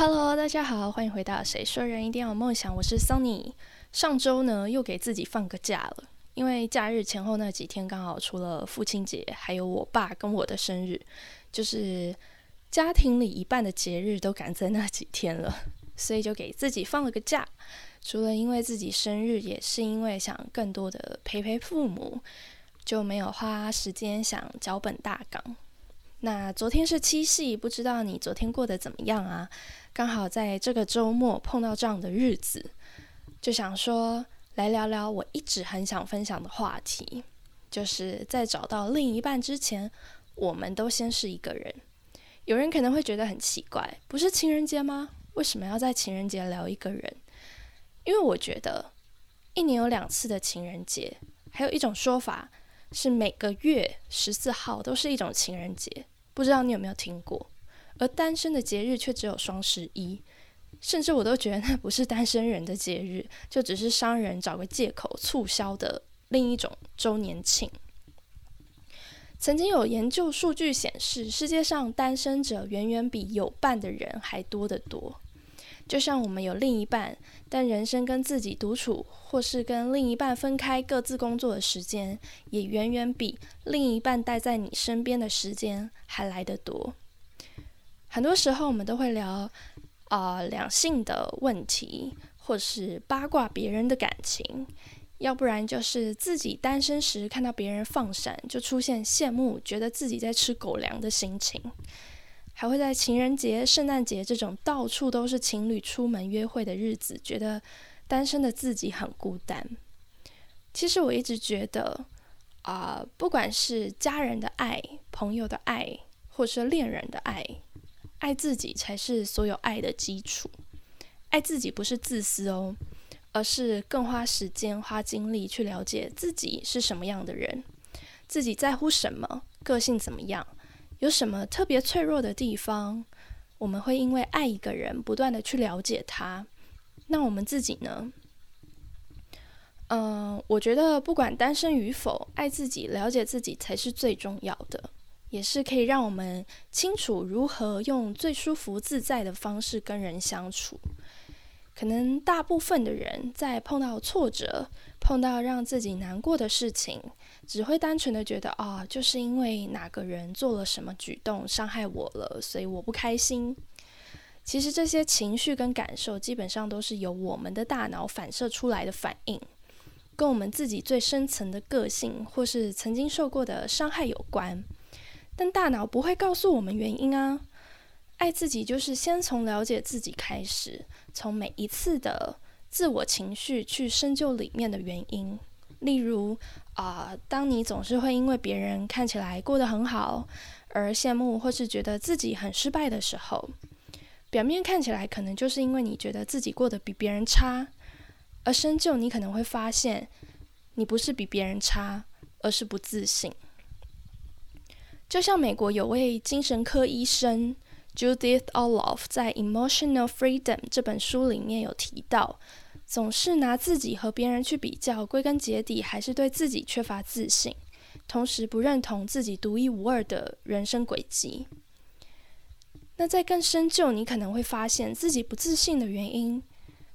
Hello，大家好，欢迎回到《谁说人一定要有梦想》，我是 Sunny。上周呢，又给自己放个假了，因为假日前后那几天刚好除了父亲节，还有我爸跟我的生日，就是家庭里一半的节日都赶在那几天了，所以就给自己放了个假。除了因为自己生日，也是因为想更多的陪陪父母，就没有花时间想脚本大纲。那昨天是七夕，不知道你昨天过得怎么样啊？刚好在这个周末碰到这样的日子，就想说来聊聊我一直很想分享的话题，就是在找到另一半之前，我们都先是一个人。有人可能会觉得很奇怪，不是情人节吗？为什么要在情人节聊一个人？因为我觉得一年有两次的情人节，还有一种说法。是每个月十四号都是一种情人节，不知道你有没有听过？而单身的节日却只有双十一，甚至我都觉得那不是单身人的节日，就只是商人找个借口促销的另一种周年庆。曾经有研究数据显示，世界上单身者远远比有伴的人还多得多。就像我们有另一半，但人生跟自己独处，或是跟另一半分开各自工作的时间，也远远比另一半待在你身边的时间还来得多。很多时候，我们都会聊啊两性的问题，或是八卦别人的感情，要不然就是自己单身时看到别人放闪，就出现羡慕，觉得自己在吃狗粮的心情。还会在情人节、圣诞节这种到处都是情侣出门约会的日子，觉得单身的自己很孤单。其实我一直觉得，啊，不管是家人的爱、朋友的爱，或是恋人的爱，爱自己才是所有爱的基础。爱自己不是自私哦，而是更花时间、花精力去了解自己是什么样的人，自己在乎什么，个性怎么样。有什么特别脆弱的地方？我们会因为爱一个人，不断的去了解他。那我们自己呢？嗯，我觉得不管单身与否，爱自己、了解自己才是最重要的，也是可以让我们清楚如何用最舒服自在的方式跟人相处。可能大部分的人在碰到挫折、碰到让自己难过的事情，只会单纯的觉得啊，就是因为哪个人做了什么举动伤害我了，所以我不开心。其实这些情绪跟感受，基本上都是由我们的大脑反射出来的反应，跟我们自己最深层的个性或是曾经受过的伤害有关。但大脑不会告诉我们原因啊。爱自己就是先从了解自己开始，从每一次的自我情绪去深究里面的原因。例如啊，当你总是会因为别人看起来过得很好而羡慕，或是觉得自己很失败的时候，表面看起来可能就是因为你觉得自己过得比别人差，而深究你可能会发现，你不是比别人差，而是不自信。就像美国有位精神科医生。Judith Olof 在《Emotional Freedom》这本书里面有提到，总是拿自己和别人去比较，归根结底还是对自己缺乏自信，同时不认同自己独一无二的人生轨迹。那在更深究，你可能会发现自己不自信的原因，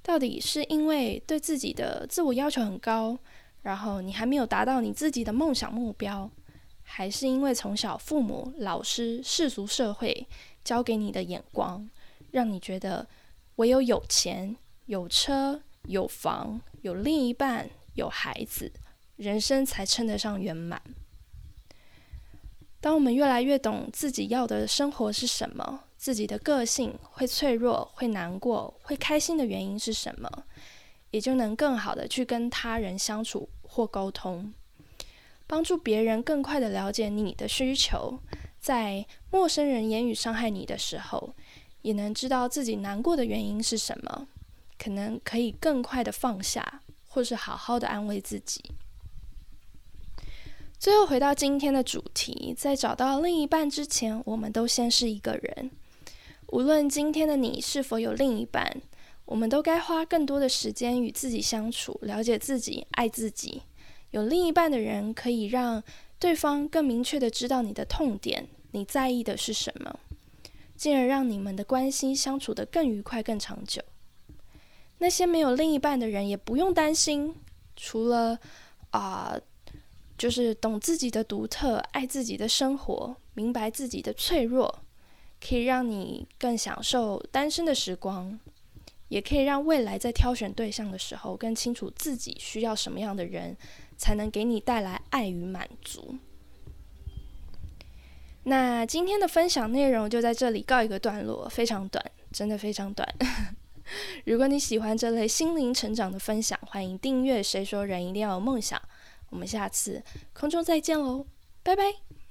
到底是因为对自己的自我要求很高，然后你还没有达到你自己的梦想目标，还是因为从小父母、老师、世俗社会。教给你的眼光，让你觉得唯有有钱、有车、有房、有另一半、有孩子，人生才称得上圆满。当我们越来越懂自己要的生活是什么，自己的个性会脆弱、会难过、会开心的原因是什么，也就能更好的去跟他人相处或沟通，帮助别人更快的了解你的需求。在陌生人言语伤害你的时候，也能知道自己难过的原因是什么，可能可以更快的放下，或是好好的安慰自己。最后回到今天的主题，在找到另一半之前，我们都先是一个人。无论今天的你是否有另一半，我们都该花更多的时间与自己相处，了解自己，爱自己。有另一半的人，可以让对方更明确的知道你的痛点。你在意的是什么？进而让你们的关系相处得更愉快、更长久。那些没有另一半的人也不用担心，除了啊，就是懂自己的独特、爱自己的生活、明白自己的脆弱，可以让你更享受单身的时光，也可以让未来在挑选对象的时候更清楚自己需要什么样的人，才能给你带来爱与满足。那今天的分享内容就在这里告一个段落，非常短，真的非常短。如果你喜欢这类心灵成长的分享，欢迎订阅。谁说人一定要有梦想？我们下次空中再见喽，拜拜。